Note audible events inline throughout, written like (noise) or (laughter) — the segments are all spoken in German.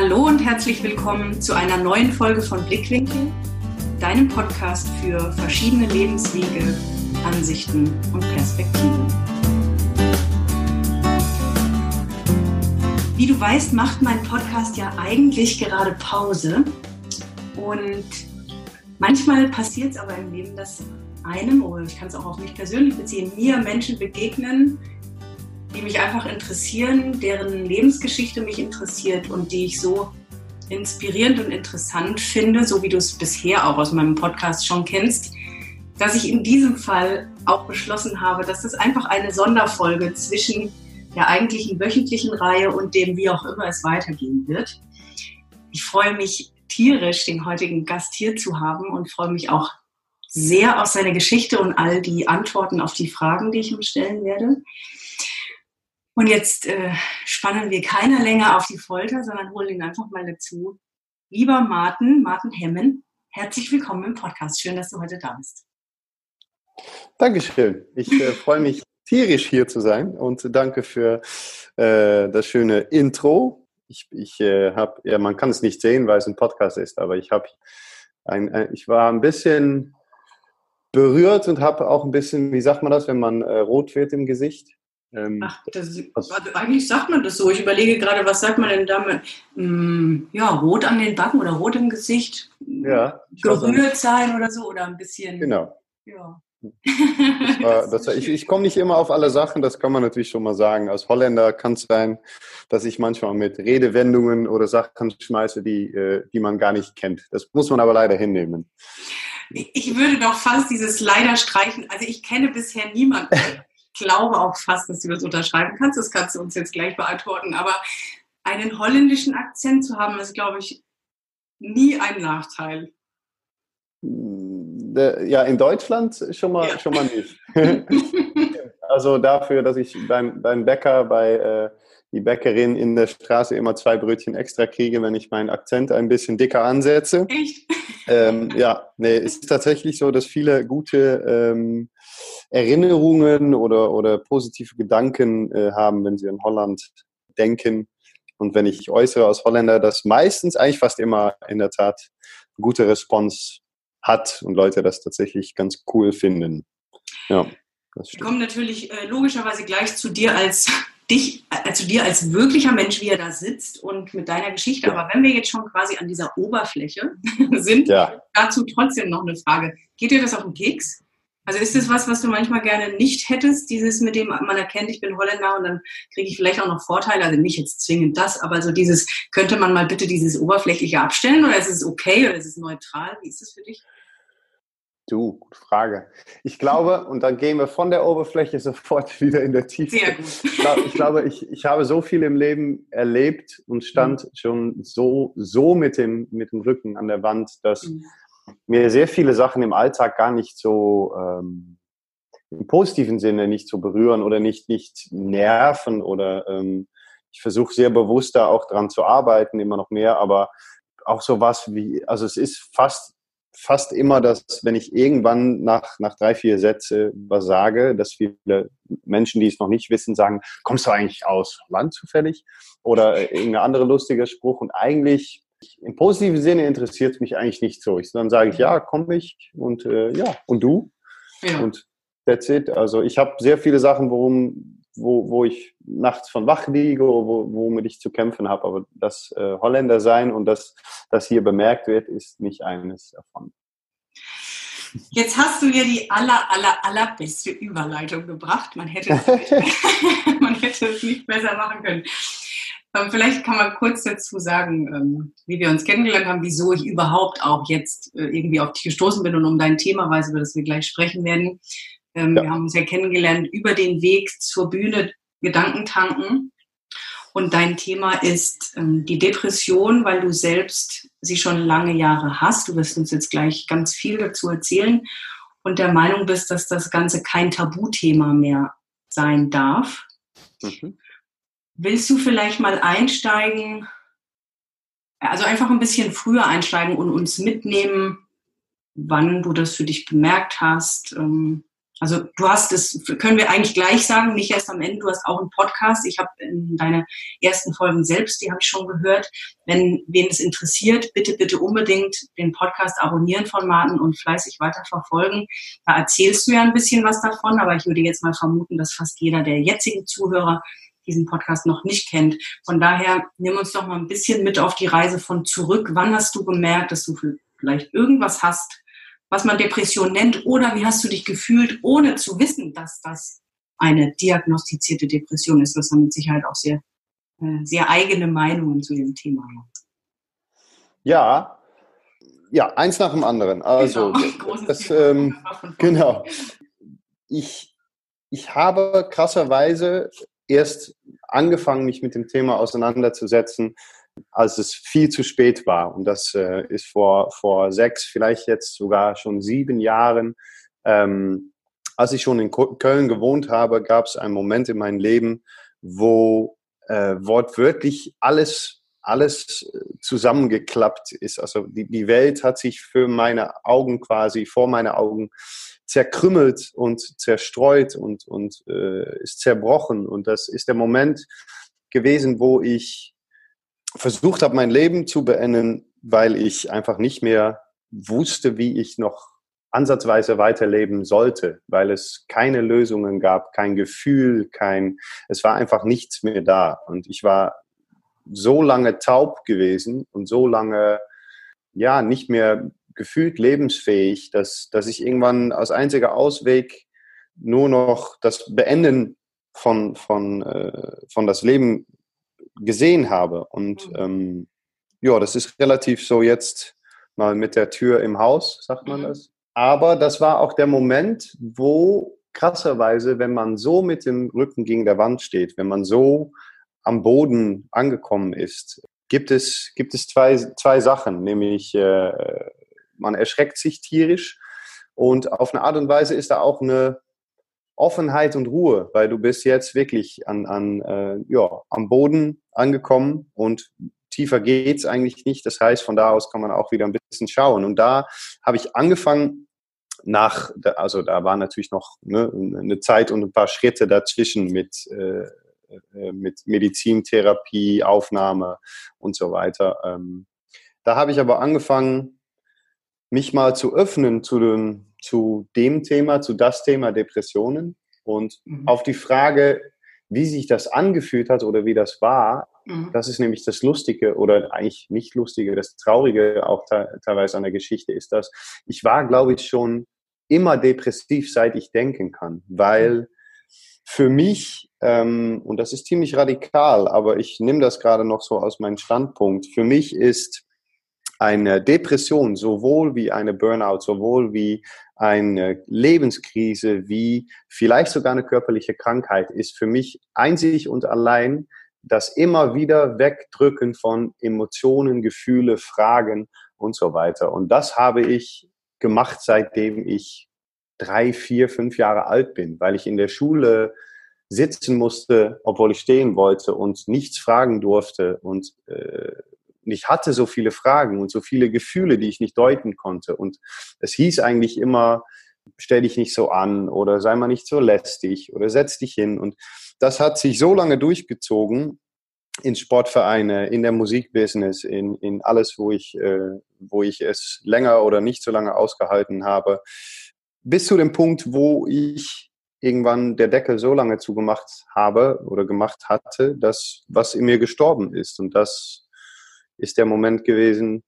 Hallo und herzlich willkommen zu einer neuen Folge von Blickwinkel, deinem Podcast für verschiedene Lebenswege, Ansichten und Perspektiven. Wie du weißt, macht mein Podcast ja eigentlich gerade Pause und manchmal passiert es aber im Leben, dass einem, oder ich kann es auch auf mich persönlich beziehen, mir Menschen begegnen, die mich einfach interessieren, deren Lebensgeschichte mich interessiert und die ich so inspirierend und interessant finde, so wie du es bisher auch aus meinem Podcast schon kennst, dass ich in diesem Fall auch beschlossen habe, dass das einfach eine Sonderfolge zwischen der eigentlichen wöchentlichen Reihe und dem, wie auch immer es weitergehen wird. Ich freue mich tierisch, den heutigen Gast hier zu haben und freue mich auch sehr auf seine Geschichte und all die Antworten auf die Fragen, die ich ihm stellen werde. Und jetzt äh, spannen wir keiner länger auf die Folter, sondern holen ihn einfach mal dazu. Lieber Martin, Martin Hemmen, herzlich willkommen im Podcast. Schön, dass du heute da bist. Dankeschön. Ich äh, freue mich tierisch hier zu sein und danke für äh, das schöne Intro. Ich, ich äh, habe, ja, man kann es nicht sehen, weil es ein Podcast ist, aber ich habe ein, ein, ich war ein bisschen berührt und habe auch ein bisschen, wie sagt man das, wenn man äh, rot wird im Gesicht? Ähm, Ach, das, also eigentlich sagt man das so. Ich überlege gerade, was sagt man denn damit? Hm, ja, rot an den Backen oder rot im Gesicht. Ja. Gerührt sein oder so oder ein bisschen. Genau. Ja. War, das, ich, ich komme nicht immer auf alle Sachen, das kann man natürlich schon mal sagen. Als Holländer kann es sein, dass ich manchmal mit Redewendungen oder Sachen schmeiße, die, äh, die man gar nicht kennt. Das muss man aber leider hinnehmen. Ich würde doch fast dieses leider streichen. Also ich kenne bisher niemanden, glaube auch fast, dass du das unterschreiben kannst. Das kannst du uns jetzt gleich beantworten. Aber einen holländischen Akzent zu haben, ist, glaube ich, nie ein Nachteil. Ja, in Deutschland schon mal, ja. schon mal nicht. (laughs) (laughs) also dafür, dass ich beim, beim Bäcker bei äh, die Bäckerin in der Straße immer zwei Brötchen extra kriege, wenn ich meinen Akzent ein bisschen dicker ansetze. Echt? Ähm, ja, nee, es ist tatsächlich so, dass viele gute ähm, Erinnerungen oder, oder positive Gedanken äh, haben, wenn sie an Holland denken. Und wenn ich äußere aus Holländer, dass meistens eigentlich fast immer in der Tat gute Response hat und Leute das tatsächlich ganz cool finden. Ja, Wir kommen natürlich äh, logischerweise gleich zu dir als (laughs) dich, zu dir als wirklicher Mensch, wie er da sitzt und mit deiner Geschichte. Aber wenn wir jetzt schon quasi an dieser Oberfläche (laughs) sind, ja. dazu trotzdem noch eine Frage. Geht dir das auf den Keks? Also ist das was, was du manchmal gerne nicht hättest, dieses mit dem man erkennt, ich bin Holländer und dann kriege ich vielleicht auch noch Vorteile, also nicht jetzt zwingend das, aber so dieses, könnte man mal bitte dieses Oberflächliche abstellen oder ist es okay oder ist es neutral? Wie ist das für dich? Du, gute Frage. Ich glaube, (laughs) und dann gehen wir von der Oberfläche sofort (laughs) wieder in der Tiefe. Sehr gut. Ich glaube, ich, ich habe so viel im Leben erlebt und stand mhm. schon so, so mit, dem, mit dem Rücken an der Wand, dass mhm mir sehr viele Sachen im Alltag gar nicht so ähm, im positiven Sinne nicht so berühren oder nicht, nicht nerven oder ähm, ich versuche sehr bewusst da auch dran zu arbeiten, immer noch mehr, aber auch so was wie, also es ist fast, fast immer, dass wenn ich irgendwann nach, nach drei, vier Sätze was sage, dass viele Menschen, die es noch nicht wissen, sagen, kommst du eigentlich aus Land zufällig? Oder irgendein anderer lustiger Spruch und eigentlich im positiven Sinne interessiert es mich eigentlich nicht so. Ich, dann sage ich, ja, komm ich und äh, ja, und du? Ja. Und that's it. Also ich habe sehr viele Sachen, worum, wo, wo ich nachts von wach liege, wo, womit ich zu kämpfen habe. Aber das äh, Holländer sein und das, das hier bemerkt wird, ist nicht eines davon. Jetzt hast du ja die aller, aller, allerbeste Überleitung gebracht. Man hätte es (laughs) nicht, (laughs) man hätte es nicht besser machen können. Ähm, vielleicht kann man kurz dazu sagen, ähm, wie wir uns kennengelernt haben, wieso ich überhaupt auch jetzt äh, irgendwie auf dich gestoßen bin und um dein Thema weiß, über das wir gleich sprechen werden. Ähm, ja. Wir haben uns ja kennengelernt über den Weg zur Bühne Gedankentanken. Und dein Thema ist die Depression, weil du selbst sie schon lange Jahre hast. Du wirst uns jetzt gleich ganz viel dazu erzählen und der Meinung bist, dass das Ganze kein Tabuthema mehr sein darf. Mhm. Willst du vielleicht mal einsteigen, also einfach ein bisschen früher einsteigen und uns mitnehmen, wann du das für dich bemerkt hast, ähm, Also du hast es, können wir eigentlich gleich sagen, nicht erst am Ende, du hast auch einen Podcast. Ich habe in deine ersten Folgen selbst, die habe ich schon gehört. Wenn wen es interessiert, bitte, bitte unbedingt den Podcast abonnieren von Martin und fleißig weiterverfolgen. Da erzählst du ja ein bisschen was davon, aber ich würde jetzt mal vermuten, dass fast jeder der jetzigen Zuhörer diesen Podcast noch nicht kennt. Von daher nimm uns doch mal ein bisschen mit auf die Reise von zurück. Wann hast du gemerkt, dass du vielleicht irgendwas hast, was man Depression nennt, oder wie hast du dich gefühlt, ohne zu wissen, dass das eine diagnostizierte Depression ist? Das haben mit Sicherheit auch sehr, äh, sehr eigene Meinungen zu dem Thema. Ja, ja, eins nach dem anderen. Also, (laughs) genau, das, ähm, genau. Ich, ich habe krasserweise erst angefangen, mich mit dem Thema auseinanderzusetzen, als es viel zu spät war. Und das äh, ist vor, vor sechs, vielleicht jetzt sogar schon sieben Jahren. Ähm, als ich schon in Köln gewohnt habe, gab es einen Moment in meinem Leben, wo äh, wortwörtlich alles, alles äh, zusammengeklappt ist. Also die, die Welt hat sich für meine Augen quasi, vor meine Augen zerkrümmelt und zerstreut und, und äh, ist zerbrochen. Und das ist der Moment gewesen, wo ich versucht habe, mein Leben zu beenden, weil ich einfach nicht mehr wusste, wie ich noch ansatzweise weiterleben sollte, weil es keine Lösungen gab, kein Gefühl, kein, es war einfach nichts mehr da. Und ich war so lange taub gewesen und so lange, ja, nicht mehr gefühlt lebensfähig, dass, dass ich irgendwann als einziger Ausweg nur noch das Beenden von, von, äh, von das Leben gesehen habe. Und mhm. ähm, ja, das ist relativ so jetzt mal mit der Tür im Haus, sagt man mhm. das. Aber das war auch der Moment, wo krasserweise, wenn man so mit dem Rücken gegen der Wand steht, wenn man so am Boden angekommen ist, gibt es, gibt es zwei, zwei Sachen, nämlich äh, man erschreckt sich tierisch und auf eine Art und Weise ist da auch eine Offenheit und Ruhe, weil du bist jetzt wirklich an, an äh, ja, am Boden angekommen und tiefer geht's eigentlich nicht. Das heißt, von da aus kann man auch wieder ein bisschen schauen. Und da habe ich angefangen nach, also da war natürlich noch ne, eine Zeit und ein paar Schritte dazwischen mit, äh, äh, mit Medizintherapie, Aufnahme und so weiter. Ähm, da habe ich aber angefangen, mich mal zu öffnen zu dem, zu dem Thema, zu das Thema Depressionen und mhm. auf die Frage, wie sich das angefühlt hat oder wie das war, mhm. das ist nämlich das Lustige oder eigentlich nicht Lustige, das Traurige auch teilweise an der Geschichte ist, dass ich war, glaube ich, schon immer depressiv, seit ich denken kann, weil für mich, ähm, und das ist ziemlich radikal, aber ich nehme das gerade noch so aus meinem Standpunkt, für mich ist eine Depression sowohl wie eine Burnout, sowohl wie eine Lebenskrise, wie vielleicht sogar eine körperliche Krankheit, ist für mich einzig und allein das immer wieder Wegdrücken von Emotionen, Gefühle, Fragen und so weiter. Und das habe ich gemacht, seitdem ich drei, vier, fünf Jahre alt bin, weil ich in der Schule sitzen musste, obwohl ich stehen wollte und nichts fragen durfte und äh, und ich hatte so viele Fragen und so viele Gefühle, die ich nicht deuten konnte. Und es hieß eigentlich immer, stell dich nicht so an oder sei mal nicht so lästig oder setz dich hin. Und das hat sich so lange durchgezogen in Sportvereine, in der Musikbusiness, in, in alles, wo ich, äh, wo ich es länger oder nicht so lange ausgehalten habe, bis zu dem Punkt, wo ich irgendwann der Deckel so lange zugemacht habe oder gemacht hatte, dass was in mir gestorben ist. Und das ist der Moment gewesen,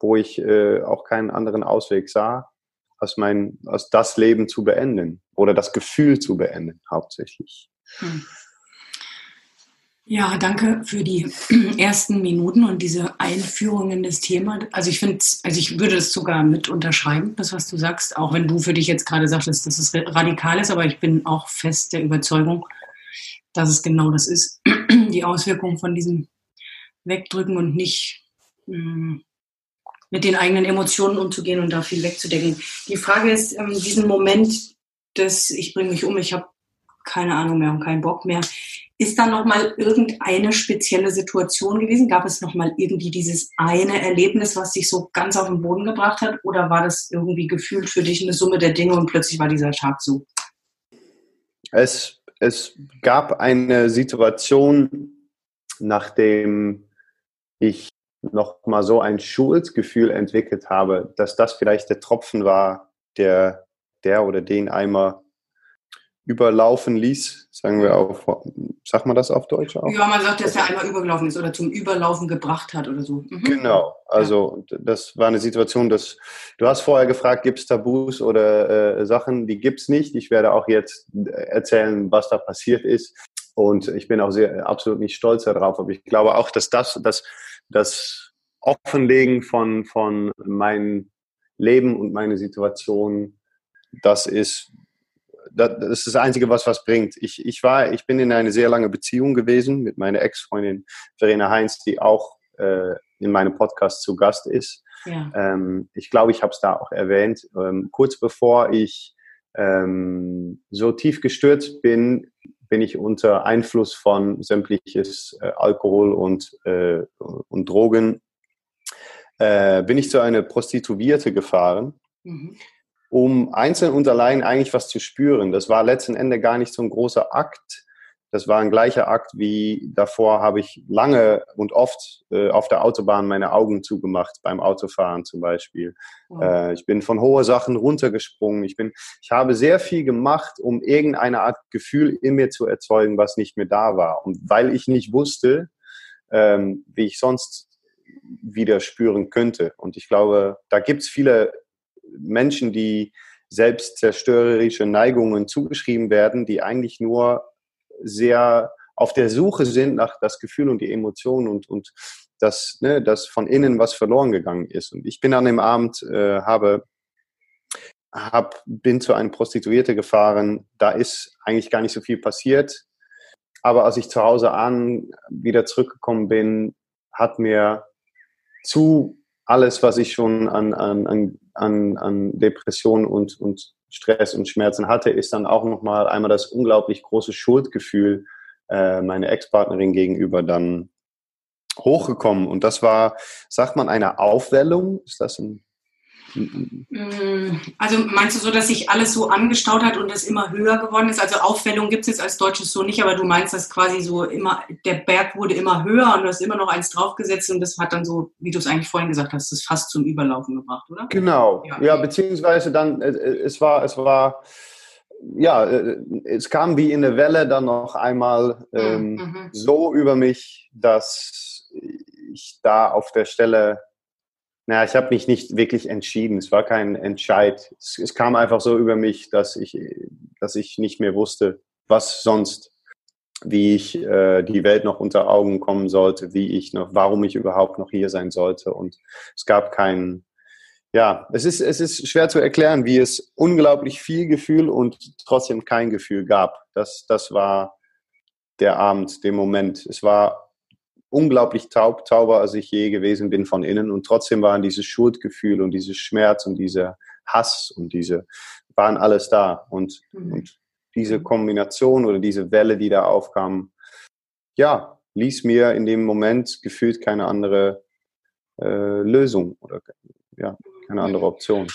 wo ich äh, auch keinen anderen Ausweg sah, als mein, als das Leben zu beenden oder das Gefühl zu beenden, hauptsächlich. Hm. Ja, danke für die (clears throat) ersten Minuten und diese Einführung in das Thema. Also ich finde, also ich würde es sogar mit unterschreiben, das was du sagst, auch wenn du für dich jetzt gerade sagtest, dass es radikal ist, aber ich bin auch fest der Überzeugung, dass es genau das ist, (clears throat) die Auswirkung von diesem wegdrücken und nicht mh, hm, mit den eigenen Emotionen umzugehen und da viel wegzudecken. Die Frage ist, ähm, diesen Moment des Ich bringe mich um, ich habe keine Ahnung mehr und keinen Bock mehr, ist da nochmal irgendeine spezielle Situation gewesen? Gab es nochmal irgendwie dieses eine Erlebnis, was dich so ganz auf den Boden gebracht hat? Oder war das irgendwie gefühlt für dich eine Summe der Dinge und plötzlich war dieser Tag so Es, es gab eine Situation, nachdem ich noch mal so ein Schuldgefühl entwickelt habe, dass das vielleicht der Tropfen war, der, der oder den Eimer überlaufen ließ, sagen wir auf, sagt man das auf Deutsch auch? Ja, man sagt, dass der einmal übergelaufen ist oder zum Überlaufen gebracht hat oder so. Mhm. Genau, also ja. das war eine Situation, dass du hast vorher gefragt, gibt es Tabus oder äh, Sachen, die gibt es nicht. Ich werde auch jetzt erzählen, was da passiert ist. Und ich bin auch sehr absolut nicht stolz darauf, aber ich glaube auch, dass das, das, das Offenlegen von, von meinem Leben und meine Situation, das ist, das ist das Einzige, was was bringt. Ich, ich, war, ich bin in eine sehr lange Beziehung gewesen mit meiner Ex-Freundin Verena Heinz, die auch äh, in meinem Podcast zu Gast ist. Ja. Ähm, ich glaube, ich habe es da auch erwähnt. Ähm, kurz bevor ich ähm, so tief gestürzt bin, bin ich unter Einfluss von sämtliches äh, Alkohol und, äh, und Drogen, äh, bin ich zu einer Prostituierte gefahren. Mhm um einzeln und allein eigentlich was zu spüren. Das war letzten Endes gar nicht so ein großer Akt. Das war ein gleicher Akt wie davor habe ich lange und oft äh, auf der Autobahn meine Augen zugemacht, beim Autofahren zum Beispiel. Mhm. Äh, ich bin von hohe Sachen runtergesprungen. Ich, bin, ich habe sehr viel gemacht, um irgendeine Art Gefühl in mir zu erzeugen, was nicht mehr da war. Und weil ich nicht wusste, ähm, wie ich sonst wieder spüren könnte. Und ich glaube, da gibt es viele Menschen, die selbstzerstörerische Neigungen zugeschrieben werden, die eigentlich nur sehr auf der Suche sind nach das Gefühl und die Emotionen und, und das, ne, das von innen was verloren gegangen ist. Und ich bin an dem Abend, äh, habe, hab, bin zu einem Prostituierte gefahren, da ist eigentlich gar nicht so viel passiert. Aber als ich zu Hause an wieder zurückgekommen bin, hat mir zu alles, was ich schon an, an, an an, an Depressionen und, und Stress und Schmerzen hatte, ist dann auch nochmal einmal das unglaublich große Schuldgefühl äh, meiner Ex-Partnerin gegenüber dann hochgekommen. Und das war, sagt man, eine Aufwellung? Ist das ein also meinst du so, dass sich alles so angestaut hat und es immer höher geworden ist? Also Aufwellung gibt es jetzt als Deutsches so nicht, aber du meinst, dass quasi so immer, der Berg wurde immer höher und du hast immer noch eins draufgesetzt und das hat dann so, wie du es eigentlich vorhin gesagt hast, das fast zum Überlaufen gebracht, oder? Genau, ja, ja beziehungsweise dann, äh, äh, es war, es war, ja, äh, es kam wie in eine Welle dann noch einmal mhm, ähm, mhm. so über mich, dass ich da auf der Stelle naja, ich habe mich nicht wirklich entschieden. Es war kein Entscheid. Es, es, kam einfach so über mich, dass ich, dass ich nicht mehr wusste, was sonst, wie ich äh, die Welt noch unter Augen kommen sollte, wie ich noch, warum ich überhaupt noch hier sein sollte. Und es gab keinen, ja, es ist, es ist schwer zu erklären, wie es unglaublich viel Gefühl und trotzdem kein Gefühl gab. Das, das war der Abend, der Moment. Es war unglaublich taub, tauber, als ich je gewesen bin von innen. Und trotzdem waren dieses Schuldgefühl und dieses Schmerz und dieser Hass und diese, waren alles da. Und, mhm. und diese Kombination oder diese Welle, die da aufkam, ja, ließ mir in dem Moment gefühlt keine andere äh, Lösung oder ja, keine andere mhm. Option.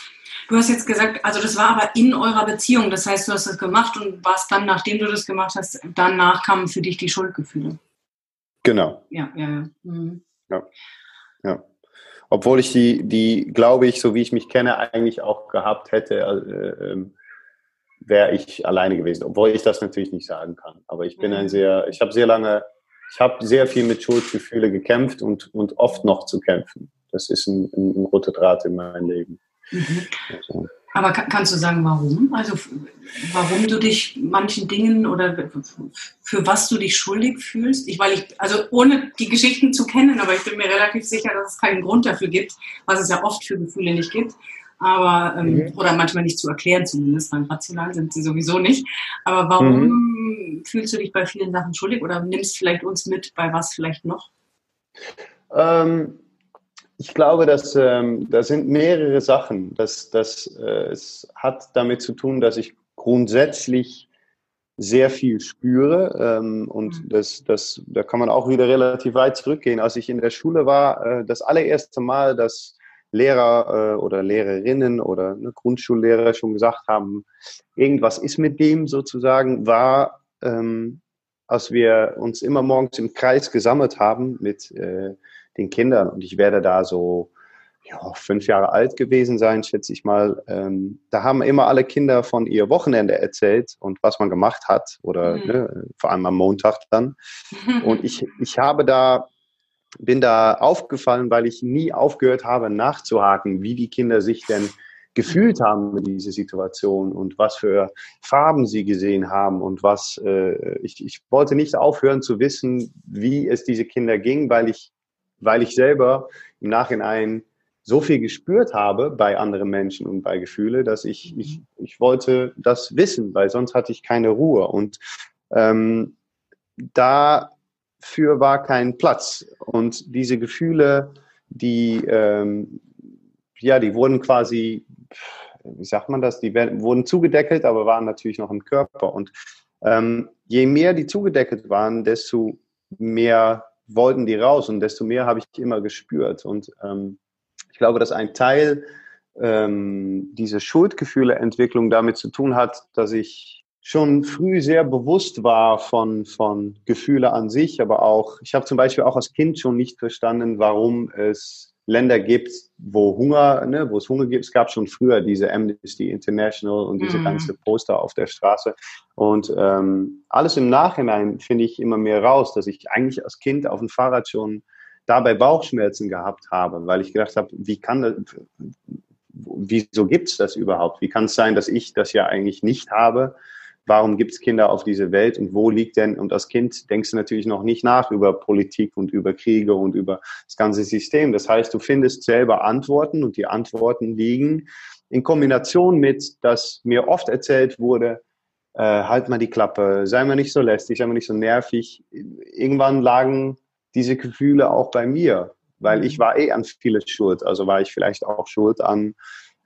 Du hast jetzt gesagt, also das war aber in eurer Beziehung. Das heißt, du hast das gemacht und warst dann, nachdem du das gemacht hast, danach kamen für dich die Schuldgefühle. Genau. Ja, ja, ja. Mhm. ja. ja. Obwohl ich die, die, glaube ich, so wie ich mich kenne, eigentlich auch gehabt hätte, äh, äh, wäre ich alleine gewesen. Obwohl ich das natürlich nicht sagen kann. Aber ich bin mhm. ein sehr, ich habe sehr lange, ich habe sehr viel mit Schuldgefühle gekämpft und, und oft noch zu kämpfen. Das ist ein, ein, ein roter Draht in meinem Leben. Mhm. Also. Aber kannst du sagen, warum? Also warum du dich manchen Dingen oder für was du dich schuldig fühlst? Ich, weil ich, also ohne die Geschichten zu kennen, aber ich bin mir relativ sicher, dass es keinen Grund dafür gibt, was es ja oft für Gefühle nicht gibt. Aber, ähm, mhm. oder manchmal nicht zu erklären zumindest, weil rational sind sie sowieso nicht. Aber warum mhm. fühlst du dich bei vielen Sachen schuldig oder nimmst vielleicht uns mit bei was vielleicht noch? Ähm ich glaube, dass ähm, da sind mehrere Sachen. Das, das, äh, es hat damit zu tun, dass ich grundsätzlich sehr viel spüre ähm, und mhm. das, das, da kann man auch wieder relativ weit zurückgehen. Als ich in der Schule war, äh, das allererste Mal, dass Lehrer äh, oder Lehrerinnen oder ne, Grundschullehrer schon gesagt haben, irgendwas ist mit dem sozusagen, war, ähm, als wir uns immer morgens im Kreis gesammelt haben mit äh, den Kindern und ich werde da so ja, fünf Jahre alt gewesen sein, schätze ich mal. Ähm, da haben immer alle Kinder von ihr Wochenende erzählt und was man gemacht hat oder mhm. ne, vor allem am Montag dann. (laughs) Und ich, ich habe da bin da aufgefallen, weil ich nie aufgehört habe, nachzuhaken, wie die Kinder sich denn gefühlt haben mit dieser Situation und was für Farben sie gesehen haben und was äh, ich, ich wollte nicht aufhören zu wissen, wie es diese Kinder ging, weil ich, weil ich selber im Nachhinein so viel gespürt habe bei anderen Menschen und bei Gefühle, dass ich, ich, ich wollte das wissen, weil sonst hatte ich keine Ruhe. Und ähm, da für war kein Platz. Und diese Gefühle, die, ähm, ja, die wurden quasi, wie sagt man das, die werden, wurden zugedeckelt, aber waren natürlich noch im Körper. Und ähm, je mehr die zugedeckelt waren, desto mehr wollten die raus und desto mehr habe ich immer gespürt. Und ähm, ich glaube, dass ein Teil ähm, diese Schuldgefühle-Entwicklung damit zu tun hat, dass ich schon früh sehr bewusst war von, von Gefühle an sich, aber auch, ich habe zum Beispiel auch als Kind schon nicht verstanden, warum es Länder gibt, wo Hunger, ne, wo es Hunger gibt. Es gab schon früher diese Amnesty International und diese mm. ganze Poster auf der Straße. Und ähm, alles im Nachhinein finde ich immer mehr raus, dass ich eigentlich als Kind auf dem Fahrrad schon dabei Bauchschmerzen gehabt habe, weil ich gedacht habe, wie kann das, wieso gibt es das überhaupt? Wie kann es sein, dass ich das ja eigentlich nicht habe? Warum gibt es Kinder auf dieser Welt und wo liegt denn, und als Kind denkst du natürlich noch nicht nach über Politik und über Kriege und über das ganze System. Das heißt, du findest selber Antworten und die Antworten liegen in Kombination mit, dass mir oft erzählt wurde, äh, halt mal die Klappe, sei mal nicht so lästig, sei mal nicht so nervig. Irgendwann lagen diese Gefühle auch bei mir, weil ich war eh an vieles schuld. Also war ich vielleicht auch schuld an,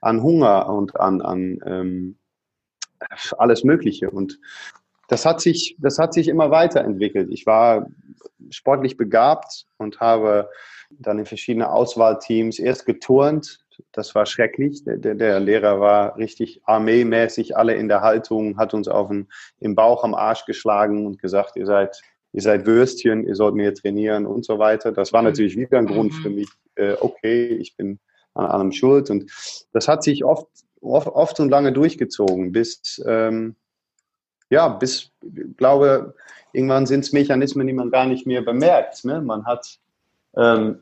an Hunger und an, an ähm, alles Mögliche. Und das hat sich, das hat sich immer weiterentwickelt. Ich war sportlich begabt und habe dann in verschiedene Auswahlteams erst geturnt. Das war schrecklich. Der, der Lehrer war richtig armeemäßig, alle in der Haltung, hat uns auf den, im Bauch am Arsch geschlagen und gesagt, ihr seid, ihr seid Würstchen, ihr sollt mehr trainieren und so weiter. Das war natürlich wieder ein Grund für mich, äh, okay, ich bin an allem schuld. Und das hat sich oft oft, oft und lange durchgezogen, bis, ähm, ja, bis, ich glaube, irgendwann sind es Mechanismen, die man gar nicht mehr bemerkt. Ne? Man hat, ähm,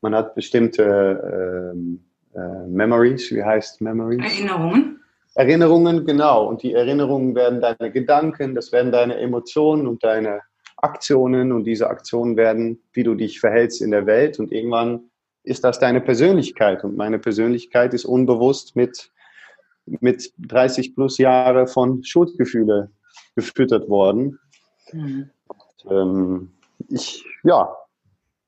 man hat bestimmte ähm, äh, Memories, wie heißt Memories? Erinnerungen. Erinnerungen, genau. Und die Erinnerungen werden deine Gedanken, das werden deine Emotionen und deine Aktionen und diese Aktionen werden, wie du dich verhältst in der Welt und irgendwann ist das deine Persönlichkeit und meine Persönlichkeit ist unbewusst mit mit 30 plus Jahre von Schuldgefühle gefüttert worden. Mhm. Und, ähm, ich, ja,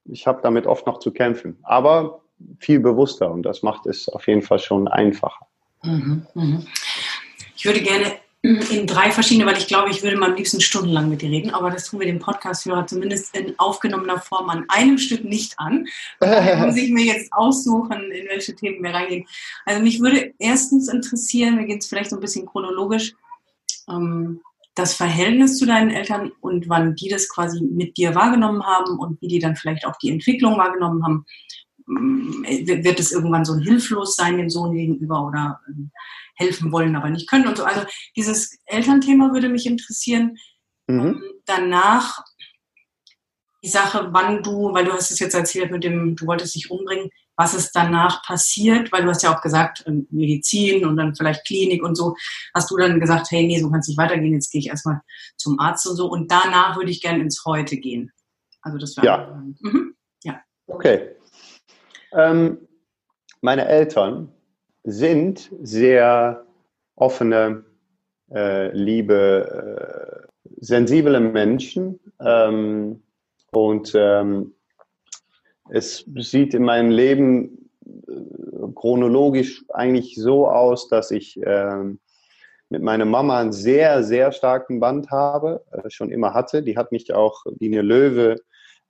ich habe damit oft noch zu kämpfen, aber viel bewusster und das macht es auf jeden Fall schon einfacher. Mhm, mh. Ich würde gerne in drei verschiedene, weil ich glaube, ich würde mal am liebsten stundenlang mit dir reden, aber das tun wir dem Podcast-Hörer zumindest in aufgenommener Form an einem Stück nicht an. (laughs) Da muss ich mir jetzt aussuchen, in welche Themen wir reingehen. Also mich würde erstens interessieren, wir gehen es vielleicht so ein bisschen chronologisch, ähm, das Verhältnis zu deinen Eltern und wann die das quasi mit dir wahrgenommen haben und wie die dann vielleicht auch die Entwicklung wahrgenommen haben. Wird es irgendwann so ein Hilflossein dem Sohn gegenüber oder ähm, helfen wollen, aber nicht können und so. Also dieses Elternthema würde mich interessieren. Mhm. Danach die Sache, wann du, weil du hast es jetzt erzählt mit dem, du wolltest dich umbringen, was ist danach passiert, weil du hast ja auch gesagt, ähm, Medizin und dann vielleicht Klinik und so, hast du dann gesagt, hey, nee, so kann es nicht weitergehen, jetzt gehe ich erstmal zum Arzt und so und danach würde ich gerne ins Heute gehen. Also das war ja. Mhm. ja. Okay. Ähm, meine Eltern sind sehr offene, äh, liebe, äh, sensible Menschen. Ähm, und ähm, es sieht in meinem Leben äh, chronologisch eigentlich so aus, dass ich ähm, mit meiner Mama einen sehr, sehr starken Band habe, äh, schon immer hatte. Die hat mich auch wie eine Löwe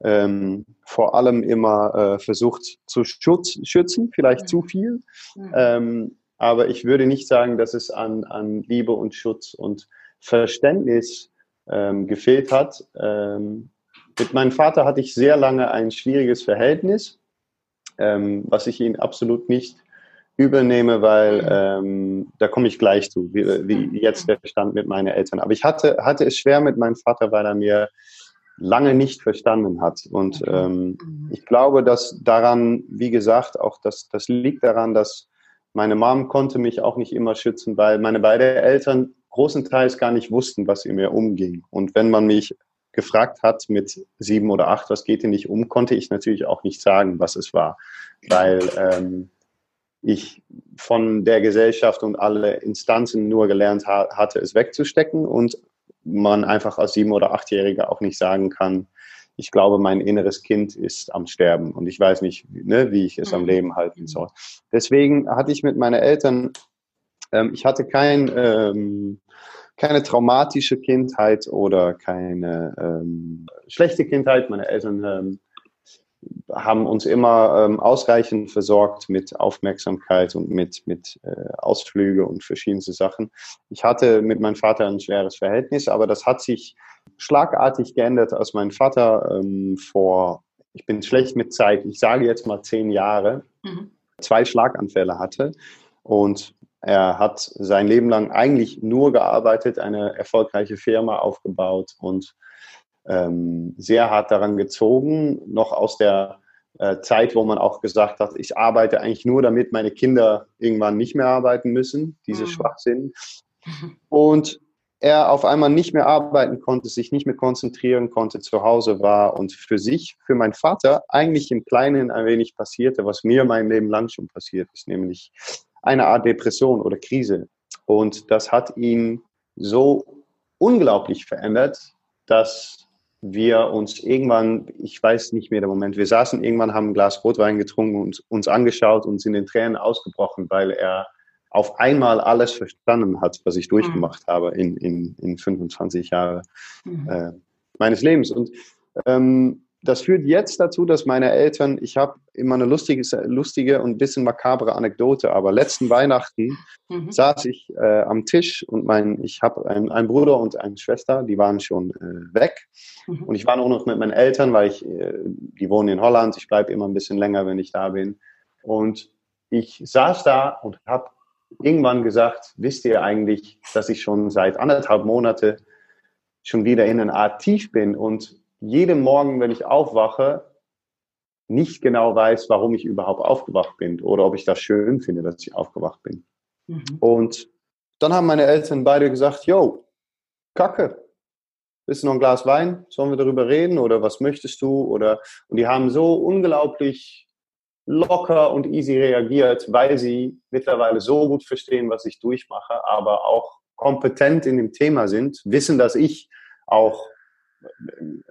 ähm, vor allem immer äh, versucht zu schützen, vielleicht mhm. zu viel. Mhm. Ähm, aber ich würde nicht sagen, dass es an, an Liebe und Schutz und Verständnis ähm, gefehlt hat. Ähm, mit meinem Vater hatte ich sehr lange ein schwieriges Verhältnis, ähm, was ich ihn absolut nicht übernehme, weil ähm, da komme ich gleich zu, wie, wie, jetzt der Stand mit meinen Eltern. Aber ich hatte, hatte es schwer mit meinem Vater, weil er mir lange nicht verstanden hat. Und ähm, mhm. ich glaube, dass daran, wie gesagt, auch das, das liegt daran, dass meine Mom konnte mich auch nicht immer schützen, weil meine beiden Eltern großenteils gar nicht wussten, was in mir umging. Und wenn man mich gefragt hat mit sieben oder acht, was geht dir nicht um, konnte ich natürlich auch nicht sagen, was es war, weil ähm, ich von der Gesellschaft und alle Instanzen nur gelernt ha hatte, es wegzustecken und man einfach als sieben- oder achtjähriger auch nicht sagen kann, ich glaube, mein inneres Kind ist am Sterben und ich weiß nicht, ne, wie ich es am mhm. Leben halten soll. Deswegen hatte ich mit meinen Eltern, ähm, ich hatte kein, ähm, keine traumatische Kindheit oder keine ähm, schlechte Kindheit. Meine Eltern ähm, haben uns immer ähm, ausreichend versorgt mit Aufmerksamkeit und mit, mit äh, Ausflüge und verschiedenste Sachen. Ich hatte mit meinem Vater ein schweres Verhältnis, aber das hat sich schlagartig geändert, als mein Vater ähm, vor, ich bin schlecht mit Zeit, ich sage jetzt mal zehn Jahre, mhm. zwei Schlaganfälle hatte. Und er hat sein Leben lang eigentlich nur gearbeitet, eine erfolgreiche Firma aufgebaut und ähm, sehr hart daran gezogen, noch aus der äh, Zeit, wo man auch gesagt hat, ich arbeite eigentlich nur, damit meine Kinder irgendwann nicht mehr arbeiten müssen, diese mhm. Schwachsinn. (laughs) Und er auf einmal nicht mehr arbeiten konnte, sich nicht mehr konzentrieren konnte, zu Hause war und für sich, für meinen Vater eigentlich im Kleinen ein wenig passierte, was mir mein Leben lang schon passiert ist, nämlich eine Art Depression oder Krise. Und das hat ihn so unglaublich verändert, dass wir uns irgendwann, ich weiß nicht mehr der Moment, wir saßen irgendwann, haben ein Glas Rotwein getrunken und uns angeschaut und sind in Tränen ausgebrochen, weil er auf einmal alles verstanden hat, was ich durchgemacht mhm. habe in, in, in 25 Jahren mhm. äh, meines Lebens. Und ähm, das führt jetzt dazu, dass meine Eltern, ich habe immer eine lustige, lustige und ein bisschen makabre Anekdote, aber letzten Weihnachten mhm. saß ich äh, am Tisch und mein, ich habe einen, einen, Bruder und eine Schwester, die waren schon äh, weg. Mhm. Und ich war nur noch mit meinen Eltern, weil ich, äh, die wohnen in Holland, ich bleibe immer ein bisschen länger, wenn ich da bin. Und ich saß da und habe irgendwann gesagt, wisst ihr eigentlich, dass ich schon seit anderthalb Monate schon wieder in einer Art Tief bin und jeden Morgen, wenn ich aufwache, nicht genau weiß, warum ich überhaupt aufgewacht bin oder ob ich das schön finde, dass ich aufgewacht bin. Mhm. Und dann haben meine Eltern beide gesagt, yo, Kacke, willst du noch ein Glas Wein? Sollen wir darüber reden oder was möchtest du? Oder, und die haben so unglaublich locker und easy reagiert, weil sie mittlerweile so gut verstehen, was ich durchmache, aber auch kompetent in dem Thema sind, wissen, dass ich auch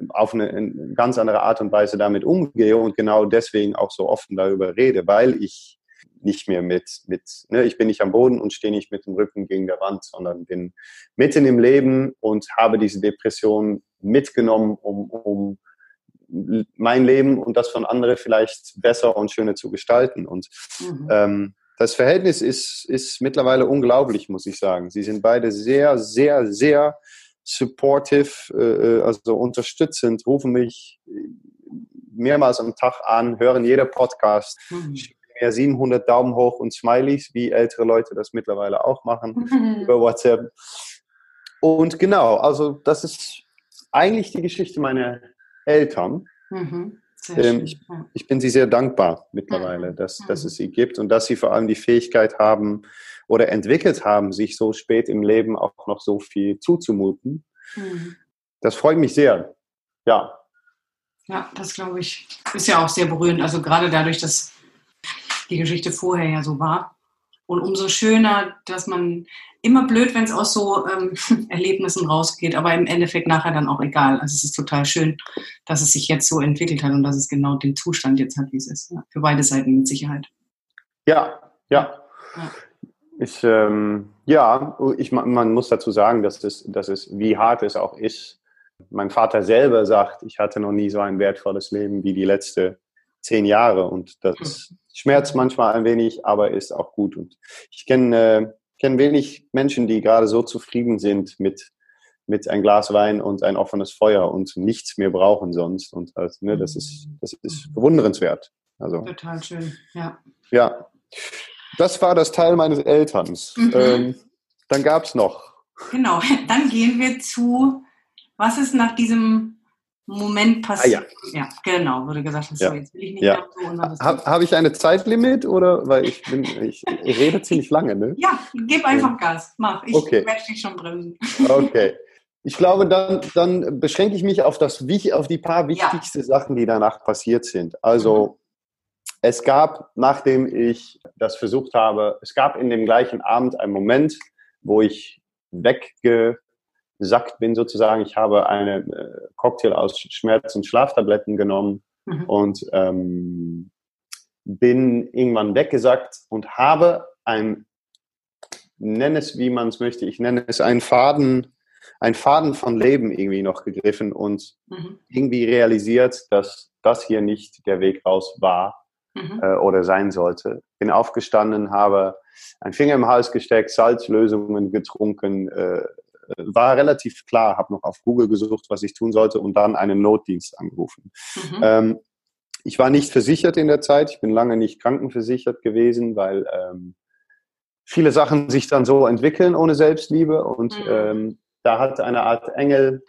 auf eine, eine, ganz andere Art und Weise damit umgehe und genau deswegen auch so offen darüber rede, weil ich nicht mehr mit, mit ne, ich bin nicht am Boden und stehe nicht mit dem Rücken gegen der Wand, sondern bin mitten im Leben und habe diese Depression mitgenommen, um, um mein Leben und das von anderen vielleicht besser und schöner zu gestalten. Und mhm. ähm, das Verhältnis ist, ist mittlerweile unglaublich, muss ich sagen. Sie sind beide sehr, sehr, sehr supportive, äh, äh, also unterstützend, rufen mich mehrmals am Tag an, hören jeder Podcast, mhm. mir 700 Daumen hoch und Smileys, wie ältere Leute das mittlerweile auch machen mhm. (laughs) über WhatsApp. Und genau, also das ist eigentlich die Geschichte meiner Eltern. Mhm. Ähm, ich, ich, bin sie sehr dankbar mittlerweile, mhm. dass, dass mhm. es sie gibt und dass sie vor allem die Fähigkeit haben, oder entwickelt haben, sich so spät im Leben auch noch so viel zuzumuten. Mhm. Das freut mich sehr. Ja. Ja, das glaube ich, ist ja auch sehr berührend. Also gerade dadurch, dass die Geschichte vorher ja so war. Und umso schöner, dass man immer blöd, wenn es aus so ähm, (laughs) Erlebnissen rausgeht, aber im Endeffekt nachher dann auch egal. Also es ist total schön, dass es sich jetzt so entwickelt hat und dass es genau den Zustand jetzt hat, wie es ist. Ja, für beide Seiten mit Sicherheit. Ja, ja. ja. Ich, ähm, ja, ich, man muss dazu sagen, dass es, dass es, wie hart es auch ist, mein Vater selber sagt, ich hatte noch nie so ein wertvolles Leben wie die letzten zehn Jahre und das schmerzt manchmal ein wenig, aber ist auch gut. Und ich kenne äh, kenn wenig Menschen, die gerade so zufrieden sind mit mit ein Glas Wein und ein offenes Feuer und nichts mehr brauchen sonst. Und also, ne, das ist, das ist bewundernswert. Also, Total schön, ja. Ja, das war das Teil meines Elterns. Mhm. Ähm, dann gab es noch. Genau, (laughs) dann gehen wir zu, was ist nach diesem Moment passiert? Ah, ja. ja, genau, wurde gesagt hast, ja. so, jetzt will ich nicht ja. mehr so. Habe hab ich eine Zeitlimit oder? Weil ich bin, ich, ich rede ziemlich lange, ne? Ja, gib einfach Gas, mach. Ich okay. werde dich schon bremsen. Okay. Ich glaube, dann, dann beschränke ich mich auf, das, auf die paar wichtigsten. Sachen, die danach passiert sind. Also, mhm. Es gab, nachdem ich das versucht habe, es gab in dem gleichen Abend einen Moment, wo ich weggesackt bin sozusagen. Ich habe einen äh, Cocktail aus Schmerz- und Schlaftabletten genommen mhm. und ähm, bin irgendwann weggesackt und habe ein, nenne es wie man es möchte, ich nenne es einen Faden, ein Faden von Leben irgendwie noch gegriffen und mhm. irgendwie realisiert, dass das hier nicht der Weg raus war mhm. äh, oder sein sollte. Bin aufgestanden, habe einen Finger im Hals gesteckt, Salzlösungen getrunken, äh, war relativ klar, habe noch auf Google gesucht, was ich tun sollte und dann einen Notdienst angerufen. Mhm. Ähm, ich war nicht versichert in der Zeit, ich bin lange nicht krankenversichert gewesen, weil ähm, viele Sachen sich dann so entwickeln ohne Selbstliebe und mhm. ähm, da hat eine Art Engel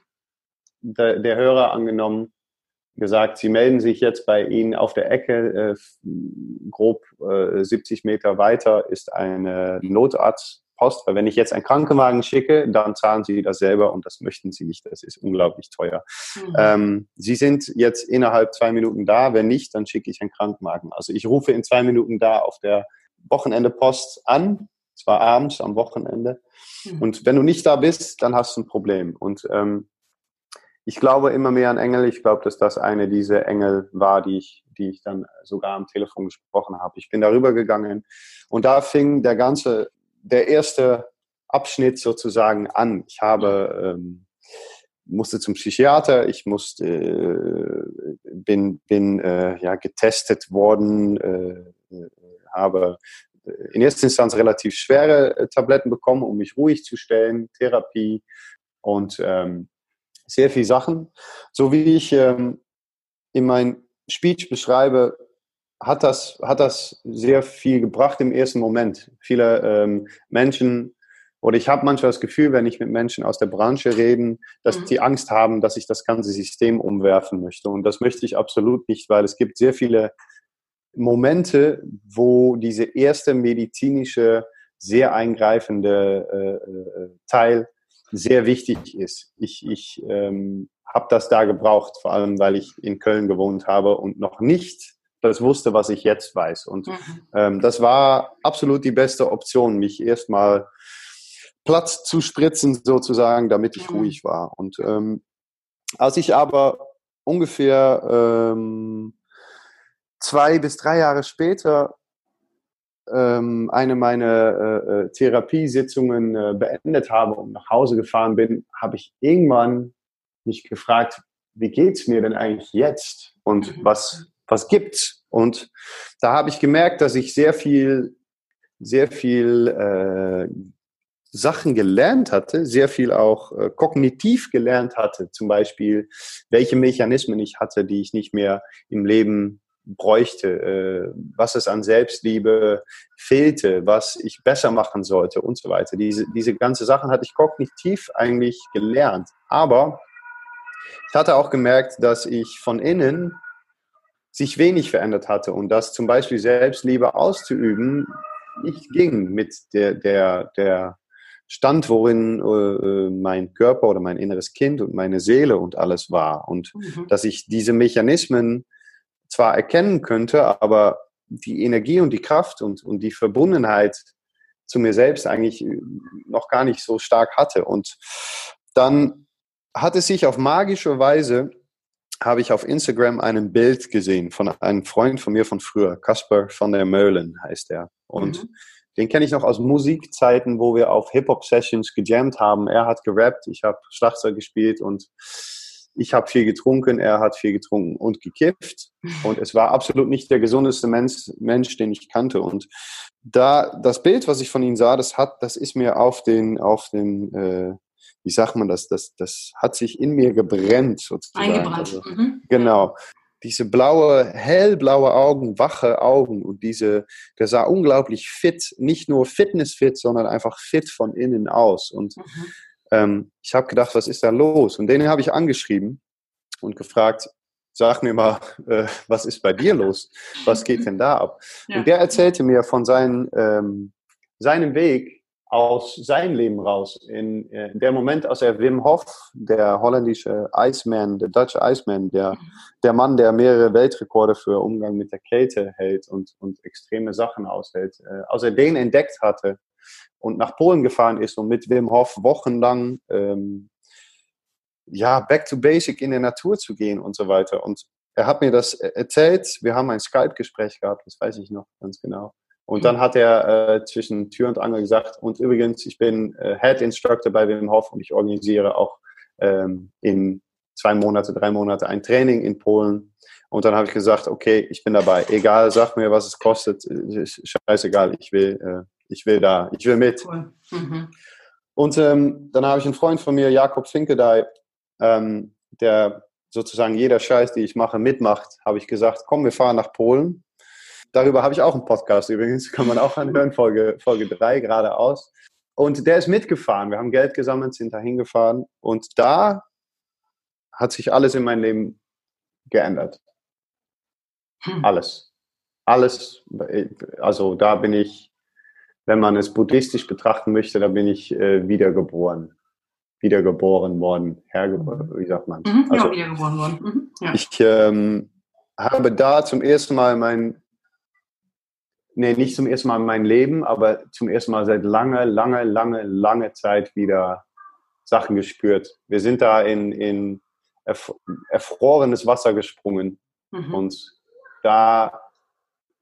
der, der Hörer angenommen, gesagt, Sie melden sich jetzt bei Ihnen auf der Ecke, äh, grob äh, 70 Meter weiter ist eine Notarztpost, weil wenn ich jetzt einen Krankenwagen schicke, dann zahlen Sie das selber und das möchten Sie nicht, das ist unglaublich teuer. Mhm. Ähm, Sie sind jetzt innerhalb zwei Minuten da, wenn nicht, dann schicke ich einen Krankenwagen. Also ich rufe in zwei Minuten da auf der Wochenende Post an, zwar abends am Wochenende, Mhm. Und wenn du nicht da bist, dann hast du ein Problem. Und ähm, ich glaube immer mehr an Engel. Ich glaube, dass das eine dieser Engel war, die ich, die ich dann sogar am Telefon gesprochen habe. Ich bin darüber gegangen und da fing der ganze, der erste Abschnitt sozusagen an. Ich habe ähm, musste zum Psychiater, ich musste, äh, bin, bin äh, ja, getestet worden, äh, äh habe in erster Instanz relativ schwere äh, Tabletten bekommen, um mich ruhig zu stellen, Therapie und ähm, sehr viele Sachen. So wie ich ähm, in meinem Speech beschreibe, hat das, hat das sehr viel gebracht im ersten Moment. Viele ähm, Menschen, oder ich habe manchmal das Gefühl, wenn ich mit Menschen aus der Branche rede, dass mhm. die Angst haben, dass ich das ganze System umwerfen möchte. Und das möchte ich absolut nicht, weil es gibt sehr viele Momente, wo diese erste medizinische, sehr eingreifende äh, äh, Teil sehr wichtig ist. Ich, ich ähm, habe das da gebraucht, vor allem weil ich in Köln gewohnt habe und noch nicht das wusste, was ich jetzt weiß. Und mhm. ähm, das war absolut die beste Option, mich erstmal Platz zu spritzen sozusagen, damit ich mhm. ruhig war. Und ähm, als ich aber ungefähr ähm, zwei bis drei Jahre später ähm, eine meiner äh, äh, Therapiesitzungen äh, beendet habe und nach Hause gefahren bin, habe ich irgendwann mich gefragt, wie geht's mir denn eigentlich jetzt und was was gibt's? Und da habe ich gemerkt, dass ich sehr viel sehr viel äh, Sachen gelernt hatte, sehr viel auch äh, kognitiv gelernt hatte, zum Beispiel, welche Mechanismen ich hatte, die ich nicht mehr im Leben bräuchte, äh, was es an Selbstliebe fehlte, was ich besser machen sollte und so weiter. Diese, diese ganze Sachen hatte ich kognitiv eigentlich gelernt. Aber ich hatte auch gemerkt, dass ich von innen sich wenig verändert hatte und dass zum Beispiel Selbstliebe auszuüben nicht ging mit der, der, der Stand, worin äh, mein Körper oder mein inneres Kind und meine Seele und alles war. Und mhm. dass ich diese Mechanismen zwar erkennen könnte, aber die Energie und die Kraft und, und die Verbundenheit zu mir selbst eigentlich noch gar nicht so stark hatte. Und dann hat es sich auf magische Weise, habe ich auf Instagram ein Bild gesehen von einem Freund von mir von früher, Kasper von der Möhlen heißt er. Und mhm. den kenne ich noch aus Musikzeiten, wo wir auf Hip-Hop-Sessions gejammt haben. Er hat gerappt, ich habe Schlagzeug gespielt und ich habe viel getrunken, er hat viel getrunken und gekifft. Und es war absolut nicht der gesundeste Mensch, Mensch den ich kannte. Und da das Bild, was ich von ihm sah, das hat, das ist mir auf den, auf den, äh, wie sagt man das, das, das hat sich in mir gebrennt sozusagen. Eingebrannt. Also, mhm. Genau diese blaue, hellblaue Augen, wache Augen und diese, der sah unglaublich fit, nicht nur fitnessfit, sondern einfach fit von innen aus. Und mhm. Ähm, ich habe gedacht, was ist da los? Und den habe ich angeschrieben und gefragt, sag mir mal, (laughs) äh, was ist bei dir los? Was geht denn da ab? Ja. Und der erzählte mir von seinen, ähm, seinem Weg aus seinem Leben raus. In, in der Moment, als er Wim Hof, der holländische Iceman, der Dutch Iceman, der, der Mann, der mehrere Weltrekorde für Umgang mit der Kälte hält und, und extreme Sachen aushält, äh, als er den entdeckt hatte und nach Polen gefahren ist und mit Wim Hof wochenlang ähm, ja, back to basic in der Natur zu gehen und so weiter. Und er hat mir das erzählt. Wir haben ein Skype-Gespräch gehabt, das weiß ich noch ganz genau. Und dann hat er äh, zwischen Tür und Angel gesagt, und übrigens, ich bin äh, Head Instructor bei Wim Hof und ich organisiere auch ähm, in zwei Monate, drei Monate ein Training in Polen. Und dann habe ich gesagt, okay, ich bin dabei. Egal, sag mir, was es kostet. Scheißegal, ich will, äh, ich will da, ich will mit. Cool. Mhm. Und ähm, dann habe ich einen Freund von mir, Jakob Finkedei, ähm, der sozusagen jeder Scheiß, die ich mache, mitmacht, habe ich gesagt, komm, wir fahren nach Polen. Darüber habe ich auch einen Podcast übrigens, (laughs) kann man auch anhören, Folge, Folge 3 geradeaus. Und der ist mitgefahren. Wir haben Geld gesammelt, sind da hingefahren. Und da hat sich alles in meinem Leben geändert. Hm. Alles. Alles. Also da bin ich, wenn man es buddhistisch betrachten möchte, da bin ich äh, wiedergeboren. Wiedergeboren worden. Hergeboren, wie sagt man? Mhm, also, ja, wiedergeboren worden. Mhm, ja. Ich ähm, habe da zum ersten Mal mein nee, nicht zum ersten Mal in meinem Leben, aber zum ersten Mal seit lange, lange, lange, lange Zeit wieder Sachen gespürt. Wir sind da in, in erfrorenes Wasser gesprungen mhm. und da,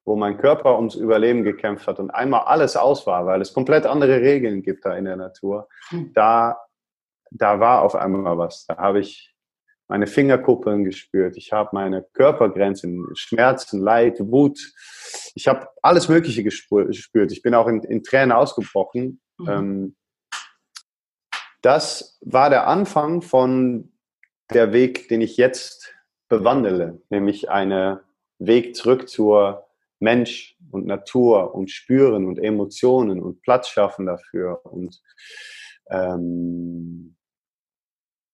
wo mein Körper ums Überleben gekämpft hat und einmal alles aus war, weil es komplett andere Regeln gibt da in der Natur, mhm. da, da war auf einmal was. Da habe ich meine Fingerkuppeln gespürt, ich habe meine Körpergrenzen, Schmerzen, Leid, Wut. Ich habe alles Mögliche gespürt. Ich bin auch in, in Tränen ausgebrochen. Mhm. Ähm, das war der Anfang von der Weg, den ich jetzt bewandele, nämlich einen Weg zurück zur Mensch und Natur und Spüren und Emotionen und Platz schaffen dafür und ähm,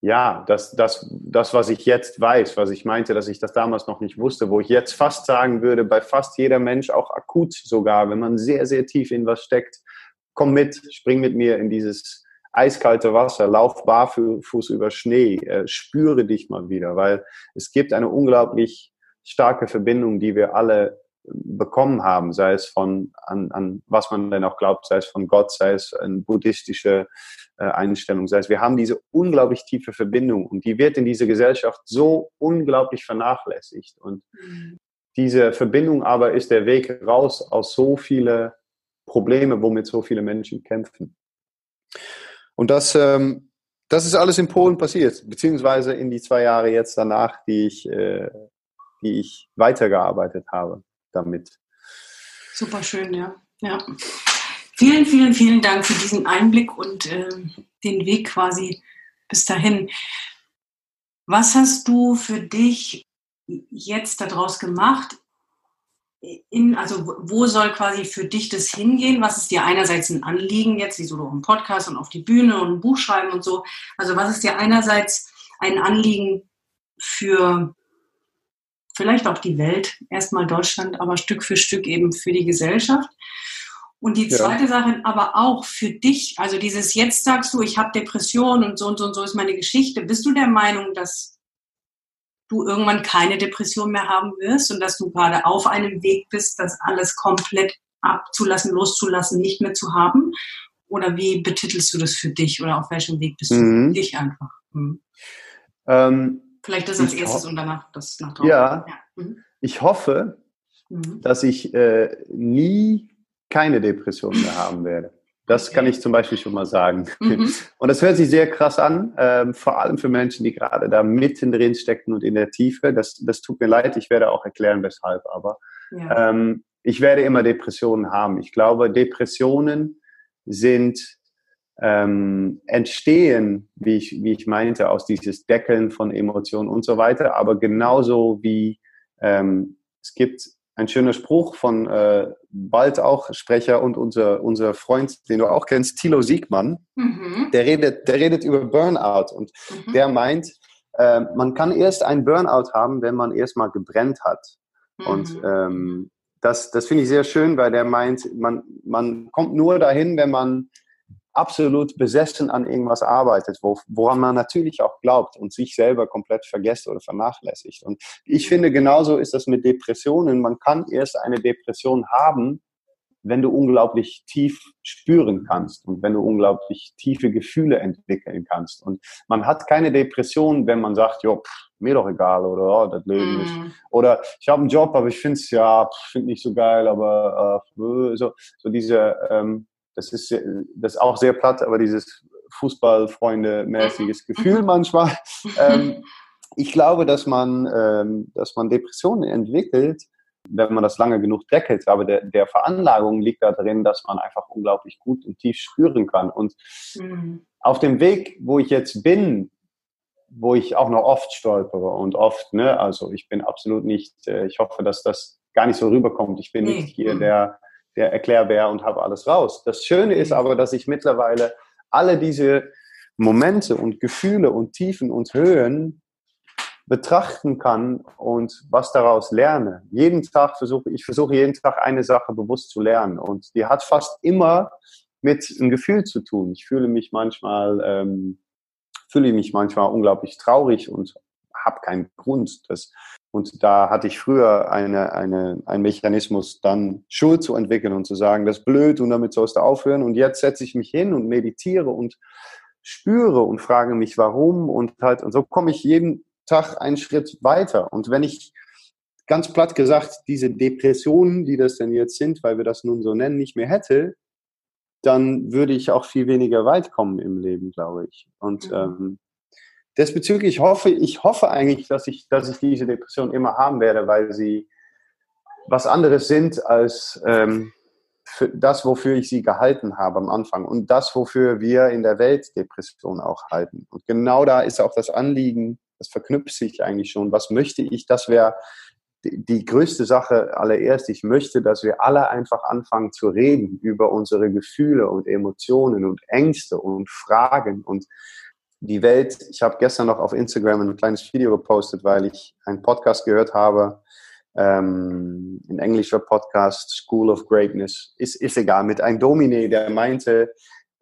ja, das, das, das, was ich jetzt weiß, was ich meinte, dass ich das damals noch nicht wusste, wo ich jetzt fast sagen würde, bei fast jeder Mensch, auch akut sogar, wenn man sehr, sehr tief in was steckt, komm mit, spring mit mir in dieses eiskalte Wasser, lauf barfuß über Schnee, äh, spüre dich mal wieder, weil es gibt eine unglaublich starke Verbindung, die wir alle bekommen haben, sei es von an, an was man denn auch glaubt, sei es von Gott, sei es eine buddhistische äh, Einstellung, sei es wir haben diese unglaublich tiefe Verbindung und die wird in dieser Gesellschaft so unglaublich vernachlässigt und mhm. diese Verbindung aber ist der Weg raus aus so viele Probleme, womit so viele Menschen kämpfen. Und das, ähm, das ist alles in Polen passiert, beziehungsweise in die zwei Jahre jetzt danach, die ich, äh, die ich weitergearbeitet habe damit. Super schön, ja. ja. Vielen, vielen, vielen Dank für diesen Einblick und äh, den Weg quasi bis dahin. Was hast du für dich jetzt daraus gemacht? In, also wo soll quasi für dich das hingehen? Was ist dir einerseits ein Anliegen jetzt, wie so ein Podcast und auf die Bühne und ein Buch schreiben und so? Also was ist dir einerseits ein Anliegen für vielleicht auch die Welt, erstmal Deutschland, aber Stück für Stück eben für die Gesellschaft. Und die zweite ja. Sache aber auch für dich, also dieses jetzt sagst du, ich habe Depression und so und so und so ist meine Geschichte. Bist du der Meinung, dass du irgendwann keine Depression mehr haben wirst und dass du gerade auf einem Weg bist, das alles komplett abzulassen, loszulassen, nicht mehr zu haben? Oder wie betitelst du das für dich oder auf welchem Weg bist du mhm. für dich einfach? Mhm. Ähm, Vielleicht das als ich erstes und danach das nach draußen. Ja, ja. Mhm. ich hoffe, mhm. dass ich äh, nie keine Depression mehr haben werde. Das kann ich zum Beispiel schon mal sagen. Mhm. (laughs) Und das hört sich sehr krass an, ähm, vor allem für Menschen, die gerade da mitten drin stecken und in der Tiefe. Das, das tut mir leid, ich werde auch erklären, weshalb. Aber ja. ähm, ich werde immer Depressionen haben. Ich glaube, Depressionen sind ähm, entstehen, wie ich, wie ich meinte, aus dieses Deckeln von Emotionen und so weiter. Aber genauso wie ähm, es gibt ein schöner Spruch von äh, bald auch Sprecher und unser, unser Freund, den du auch kennst, Thilo Siegmann, mhm. der, redet, der redet über Burnout und mhm. der meint, äh, man kann erst ein Burnout haben, wenn man erstmal gebrennt hat. Mhm. Und ähm, das, das finde ich sehr schön, weil der meint, man, man kommt nur dahin, wenn man absolut besessen an irgendwas arbeitet, wo, woran man natürlich auch glaubt und sich selber komplett vergisst oder vernachlässigt. Und ich finde, genauso ist das mit Depressionen. Man kann erst eine Depression haben, wenn du unglaublich tief spüren kannst und wenn du unglaublich tiefe Gefühle entwickeln kannst. Und man hat keine Depression, wenn man sagt, jo, pff, mir doch egal oder oh, das Leben mm. ist. Oder ich habe einen Job, aber ich finde es ja, finde nicht so geil, aber äh, so, so diese ähm, das ist, das ist auch sehr platt, aber dieses Fußballfreunde-mäßiges Gefühl mhm. manchmal. (laughs) Ähm, ich glaube, dass man, ähm, dass man Depressionen entwickelt, wenn man das lange genug deckelt. Aber der, der Veranlagung liegt darin, dass man einfach unglaublich gut und tief spüren kann. Und mhm. auf dem Weg, wo ich jetzt bin, wo ich auch noch oft stolpere und oft, ne, also ich bin absolut nicht, äh, ich hoffe, dass das gar nicht so rüberkommt. Ich bin nicht hier mhm. der der Erklärbär und habe alles raus. Das Schöne ist aber, dass ich mittlerweile alle diese Momente und Gefühle und Tiefen und Höhen betrachten kann und was daraus lerne. Jeden Tag versuche ich versuche jeden Tag eine Sache bewusst zu lernen und die hat fast immer mit einem Gefühl zu tun. Ich fühle mich manchmal ähm, fühle mich manchmal unglaublich traurig und habe keinen Grund. Das und da hatte ich früher eine, eine, einen Mechanismus, dann Schuld zu entwickeln und zu sagen, das ist blöd und damit sollst du aufhören. Und jetzt setze ich mich hin und meditiere und spüre und frage mich, warum. Und halt, und so komme ich jeden Tag einen Schritt weiter. Und wenn ich ganz platt gesagt diese Depressionen, die das denn jetzt sind, weil wir das nun so nennen, nicht mehr hätte, dann würde ich auch viel weniger weit kommen im Leben, glaube ich. Und mhm. ähm, Desbezüglich hoffe ich hoffe eigentlich, dass ich, dass ich diese Depression immer haben werde, weil sie was anderes sind als ähm, das, wofür ich sie gehalten habe am Anfang und das, wofür wir in der Welt Depression auch halten. Und genau da ist auch das Anliegen, das verknüpft sich eigentlich schon. Was möchte ich? Das wäre die, die größte Sache allererst. Ich möchte, dass wir alle einfach anfangen zu reden über unsere Gefühle und Emotionen und Ängste und Fragen und die Welt, ich habe gestern noch auf Instagram ein kleines Video gepostet, weil ich einen Podcast gehört habe, ähm, ein englischer Podcast, School of Greatness, ist, ist egal, mit einem Domine, der meinte,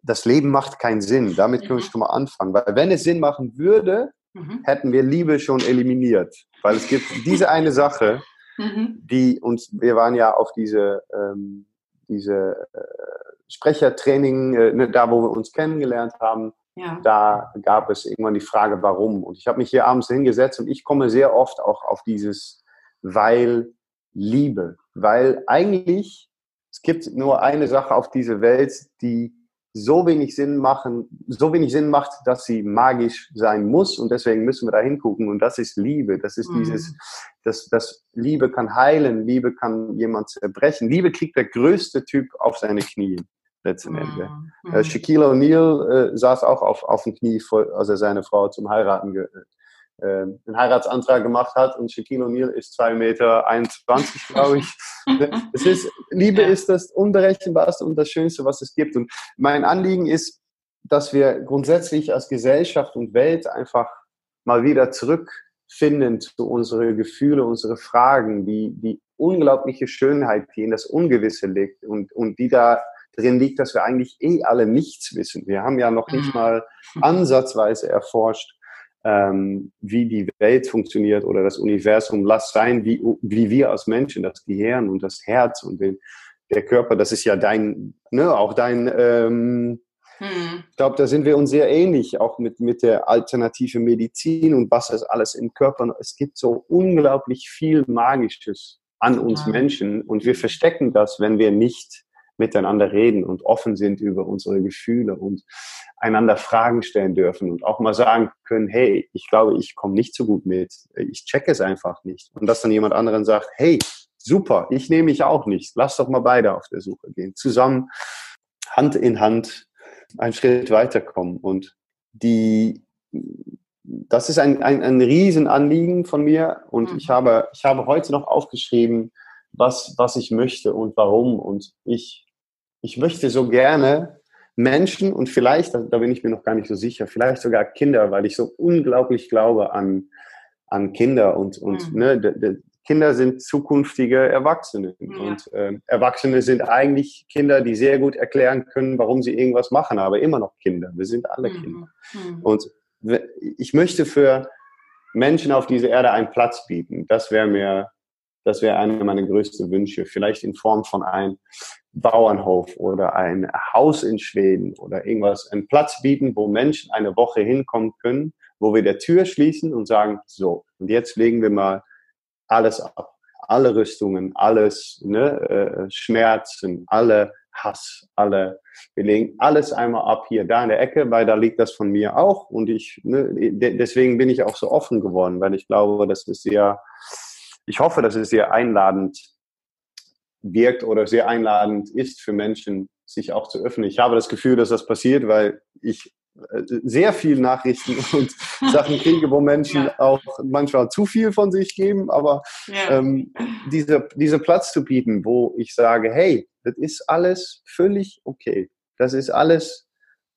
das Leben macht keinen Sinn. Damit können wir mhm. schon mal anfangen. Weil wenn es Sinn machen würde, mhm. hätten wir Liebe schon eliminiert. Weil es gibt diese eine Sache, mhm. die uns, wir waren ja auf diese, ähm, diese äh, Sprechertraining, äh, ne, da wo wir uns kennengelernt haben, ja. Da gab es irgendwann die Frage, warum. Und ich habe mich hier abends hingesetzt und ich komme sehr oft auch auf dieses weil Liebe. Weil eigentlich, es gibt nur eine Sache auf dieser Welt, die so wenig Sinn machen, so wenig Sinn macht, dass sie magisch sein muss und deswegen müssen wir da hingucken und das ist Liebe. Das ist mhm. dieses, dass das Liebe kann heilen, Liebe kann jemand zerbrechen. Liebe kriegt der größte Typ auf seine Knie letzten Ende. Mhm. Äh, Shaquille O'Neal äh, saß auch auf, auf dem Knie, vor, als er seine Frau zum Heiraten ge, äh, einen Heiratsantrag gemacht hat und Shaquille O'Neal ist 2,21 Meter, glaube ich. (laughs) es ist, Liebe ja. ist das Unberechenbarste und das Schönste, was es gibt. Und mein Anliegen ist, dass wir grundsätzlich als Gesellschaft und Welt einfach mal wieder zurückfinden zu unsere Gefühle, unsere Fragen, die, die unglaubliche Schönheit, die in das Ungewisse liegt und, und die da drin liegt, dass wir eigentlich eh alle nichts wissen. Wir haben ja noch nicht mhm. mal ansatzweise erforscht, ähm, wie die Welt funktioniert oder das Universum. Lass sein, wie, wie wir als Menschen, das Gehirn und das Herz und den, der Körper, das ist ja dein, ne, auch dein, ähm, hm. ich glaube, da sind wir uns sehr ähnlich, auch mit, mit der alternative Medizin und was es alles im Körper. Es gibt so unglaublich viel Magisches an uns ja. Menschen und wir verstecken das, wenn wir nicht miteinander reden und offen sind über unsere Gefühle und einander Fragen stellen dürfen und auch mal sagen können, hey, ich glaube, ich komme nicht so gut mit, ich checke es einfach nicht. Und dass dann jemand anderen sagt, hey, super, ich nehme mich auch nicht, lass doch mal beide auf der Suche gehen, zusammen Hand in Hand einen Schritt weiterkommen. Und die, das ist ein, ein, ein Riesenanliegen von mir und mhm. ich, habe, ich habe heute noch aufgeschrieben, was, was ich möchte und warum. Und ich, ich möchte so gerne Menschen und vielleicht, da, da bin ich mir noch gar nicht so sicher, vielleicht sogar Kinder, weil ich so unglaublich glaube an, an Kinder und, und mhm. ne, de, de, Kinder sind zukünftige Erwachsene. Ja. Und äh, Erwachsene sind eigentlich Kinder, die sehr gut erklären können, warum sie irgendwas machen, aber immer noch Kinder. Wir sind alle mhm. Kinder. Mhm. Und ich möchte für Menschen auf dieser Erde einen Platz bieten. Das wäre mir, das wäre einer meiner größten Wünsche. Vielleicht in Form von einem Bauernhof oder ein Haus in Schweden oder irgendwas. Einen Platz bieten, wo Menschen eine Woche hinkommen können, wo wir der Tür schließen und sagen, so, und jetzt legen wir mal alles ab. Alle Rüstungen, alles, ne, äh, Schmerzen, alle Hass, alle, wir legen alles einmal ab hier, da in der Ecke, weil da liegt das von mir auch und ich, ne, deswegen bin ich auch so offen geworden, weil ich glaube, das ist sehr, ich hoffe, dass es sehr einladend wirkt oder sehr einladend ist für Menschen, sich auch zu öffnen. Ich habe das Gefühl, dass das passiert, weil ich äh, sehr viel Nachrichten (laughs) und Sachen kriege, wo Menschen ja. auch manchmal zu viel von sich geben, aber ja. ähm, diese, diese Platz zu bieten, wo ich sage, hey, das ist alles völlig okay. Das ist alles,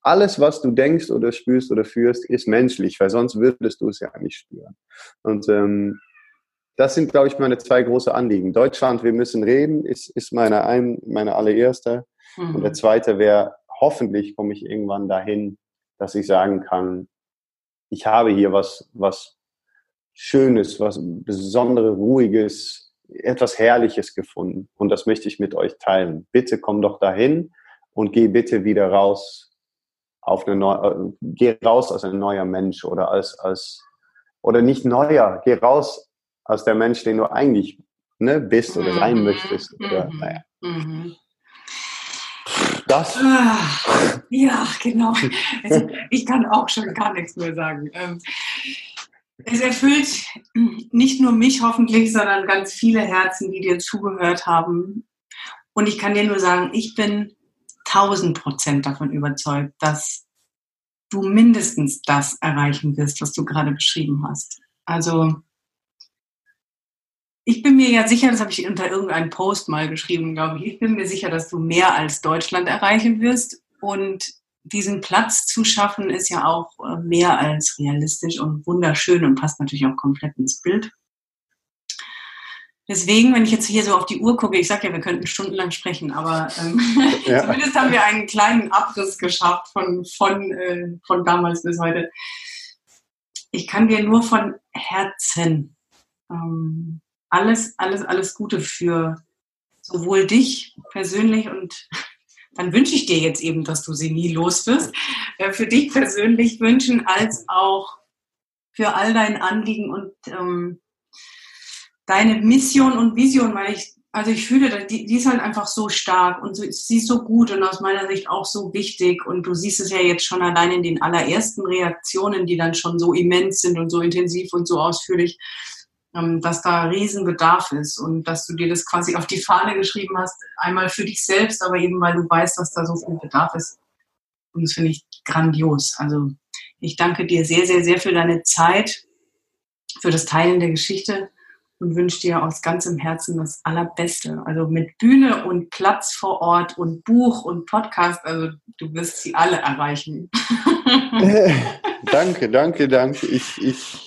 alles, was du denkst oder spürst oder führst, ist menschlich, weil sonst würdest du es ja nicht spüren. Und ähm, das sind, glaube ich, meine zwei große Anliegen. Deutschland, wir müssen reden, ist, ist meine, ein, meine allererste. Mhm. Und der zweite wäre, hoffentlich komme ich irgendwann dahin, dass ich sagen kann, ich habe hier was, was Schönes, was Besonderes, Ruhiges, etwas Herrliches gefunden. Und das möchte ich mit euch teilen. Bitte komm doch dahin und geh bitte wieder raus auf eine neue, äh, geh raus als ein neuer Mensch oder als, als, oder nicht neuer, geh raus als der Mensch, den du eigentlich ne, bist oder sein mhm. möchtest. Oder, mhm. naja. Mhm. Das? Ah, ja, genau. (laughs) Also, ich kann auch schon gar nichts mehr sagen. Ähm, es erfüllt nicht nur mich hoffentlich, sondern ganz viele Herzen, die dir zugehört haben. Und ich kann dir nur sagen, ich bin tausend Prozent davon überzeugt, dass du mindestens das erreichen wirst, was du gerade beschrieben hast. Also ich bin mir ja sicher, das habe ich unter irgendeinem Post mal geschrieben, glaube ich, ich bin mir sicher, dass du mehr als Deutschland erreichen wirst. Und diesen Platz zu schaffen, ist ja auch äh, mehr als realistisch und wunderschön und passt natürlich auch komplett ins Bild. Deswegen, wenn ich jetzt hier so auf die Uhr gucke, ich sage ja, wir könnten stundenlang sprechen, aber ähm, (laughs) ja. zumindest haben wir einen kleinen Abriss geschafft von, von, äh, von damals bis heute. Ich kann dir nur von Herzen ähm, alles, alles, alles Gute für sowohl dich persönlich und (laughs) dann wünsche ich dir jetzt eben, dass du sie nie los wirst, äh, für dich persönlich wünschen, als auch für all dein Anliegen und ähm, deine Mission und Vision, weil ich, also ich fühle, die, die ist halt einfach so stark und sie ist so gut und aus meiner Sicht auch so wichtig und du siehst es ja jetzt schon allein in den allerersten Reaktionen, die dann schon so immens sind und so intensiv und so ausführlich dass da Riesenbedarf ist und dass du dir das quasi auf die Fahne geschrieben hast, einmal für dich selbst, aber eben weil du weißt, dass da so viel Bedarf ist. Und das finde ich grandios. Also ich danke dir sehr, sehr, sehr für deine Zeit, für das Teilen der Geschichte und wünsche dir aus ganzem Herzen das Allerbeste. Also mit Bühne und Platz vor Ort und Buch und Podcast, also du wirst sie alle erreichen. (laughs) (laughs) danke, danke, danke. Ich, ich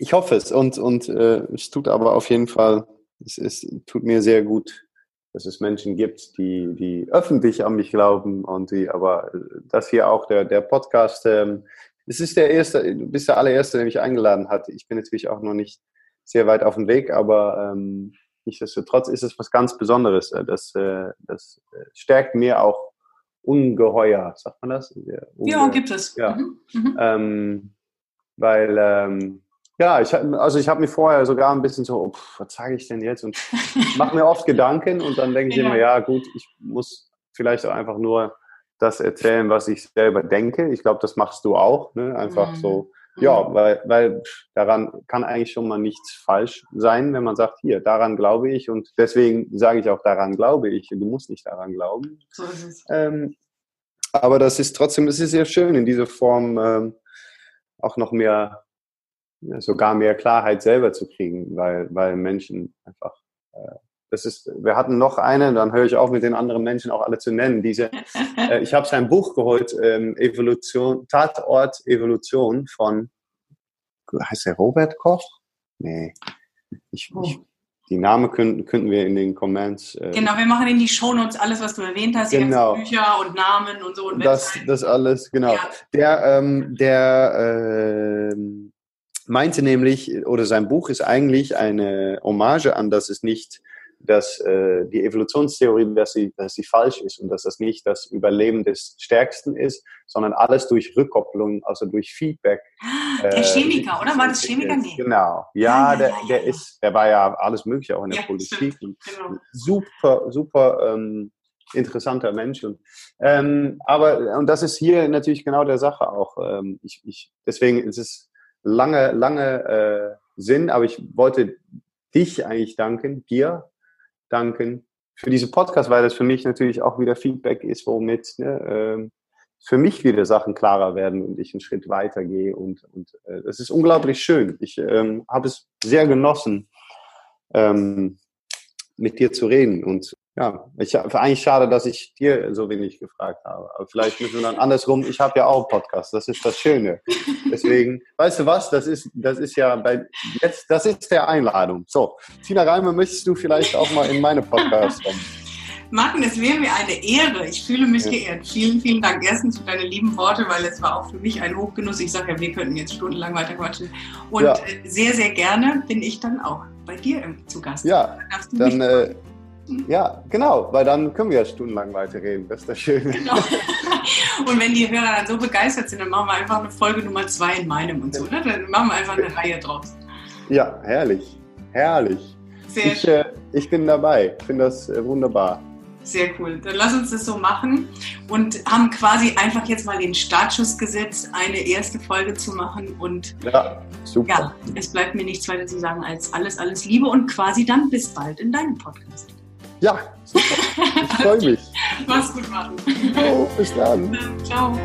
ich hoffe es und, und äh, es tut aber auf jeden Fall, es, es tut mir sehr gut, dass es Menschen gibt, die, die öffentlich an mich glauben und die, aber das hier auch der, der Podcast, ähm, es ist der erste, du bist der allererste, der mich eingeladen hat. Ich bin natürlich auch noch nicht sehr weit auf dem Weg, aber ähm, nichtsdestotrotz ist es was ganz Besonderes. Äh, das, äh, das äh, stärkt mir auch ungeheuer, sagt man das? Unge ja, gibt es. Ja. Mhm. Mhm. Ähm, weil ähm, Ja, ich, also ich habe mir vorher sogar ein bisschen so, oh, was sage ich denn jetzt? Und mache mir oft Gedanken und dann denke ich ja. immer, ja gut, ich muss vielleicht auch einfach nur das erzählen, was ich selber denke. Ich glaube, das machst du auch. Ne? Einfach mhm. so, ja, mhm. weil, weil daran kann eigentlich schon mal nichts falsch sein, wenn man sagt, hier, daran glaube ich und deswegen sage ich auch, daran glaube ich. Du musst nicht daran glauben. So ist es. Ähm, aber das ist trotzdem, es ist sehr schön, in dieser Form ähm, auch noch mehr, sogar mehr Klarheit selber zu kriegen, weil, weil Menschen einfach äh, das ist, wir hatten noch eine, dann höre ich auf mit den anderen Menschen auch alle zu nennen. Diese, (laughs) äh, ich habe sein Buch geholt, ähm, Evolution, Tatort Evolution von, heißt der Robert Koch? Nee. Ich, oh. ich, die Namen könnten, könnten wir in den Comments. Äh, genau, wir machen in die Shownotes alles, was du erwähnt hast, genau. die Bücher und Namen und so. Und das, das alles, genau. Ja. Der, ähm, der, ähm, meinte nämlich, oder sein Buch ist eigentlich eine Hommage an, dass es nicht dass äh, die Evolutionstheorie, dass sie, dass sie falsch ist und dass das nicht das Überleben des Stärksten ist, sondern alles durch Rückkopplung, also durch Feedback. Der äh, Chemiker, oder? War das Chemiker? Nee. Genau. Ja, ja, der, ja, ja, der ist, der war ja alles Mögliche auch in der Politik. Genau. Super, super ähm, interessanter Mensch. Und, ähm, aber, und das ist hier natürlich genau der Sache auch. Ähm, ich, ich, deswegen ist es lange, lange äh, Sinn, aber ich wollte dich eigentlich danken, dir danken für diese Podcast, weil das für mich natürlich auch wieder Feedback ist, womit ne, äh, für mich wieder Sachen klarer werden und ich einen Schritt weiter gehe. Und, und äh, das ist unglaublich schön. Ich ähm, habe es sehr genossen, ähm, mit dir zu reden. Und ja, ich eigentlich schade, dass ich dir so wenig gefragt habe. Aber vielleicht müssen wir dann andersrum. Ich habe ja auch einen Podcast. Das ist das Schöne. Deswegen, weißt du was? Das ist, das ist ja bei jetzt, das ist der Einladung. So, Tina Reimer, möchtest du vielleicht auch mal in meine Podcast kommen? (laughs) Martin, es wäre mir eine Ehre. Ich fühle mich ja. geehrt. Vielen, vielen Dank erstens für deine lieben Worte, weil es war auch für mich ein Hochgenuss. Ich sage ja, wir könnten jetzt stundenlang weiter quatschen. Und ja. Äh, sehr, sehr gerne bin ich dann auch bei dir zu Gast. Ja, dann, äh, ja, genau, weil dann können wir ja stundenlang weiterreden. Das ist das Schöne. Genau. (laughs) Und wenn die Hörer dann so begeistert sind, dann machen wir einfach eine Folge Nummer zwei in meinem und so. Ne? Dann machen wir einfach eine Reihe draus. Ja, herrlich. Herrlich. Sehr ich, schön. Äh, ich bin dabei. Ich finde das äh, wunderbar. Sehr cool. Dann lass uns das so machen und haben quasi einfach jetzt mal den Startschuss gesetzt, eine erste Folge zu machen. Und ja, super. Ja, es bleibt mir nichts weiter zu sagen als alles, alles Liebe und quasi dann bis bald in deinem Podcast. Ja, super. Ich freue mich. (laughs) Mach's gut, Martin. Oh, bis dann. Ciao.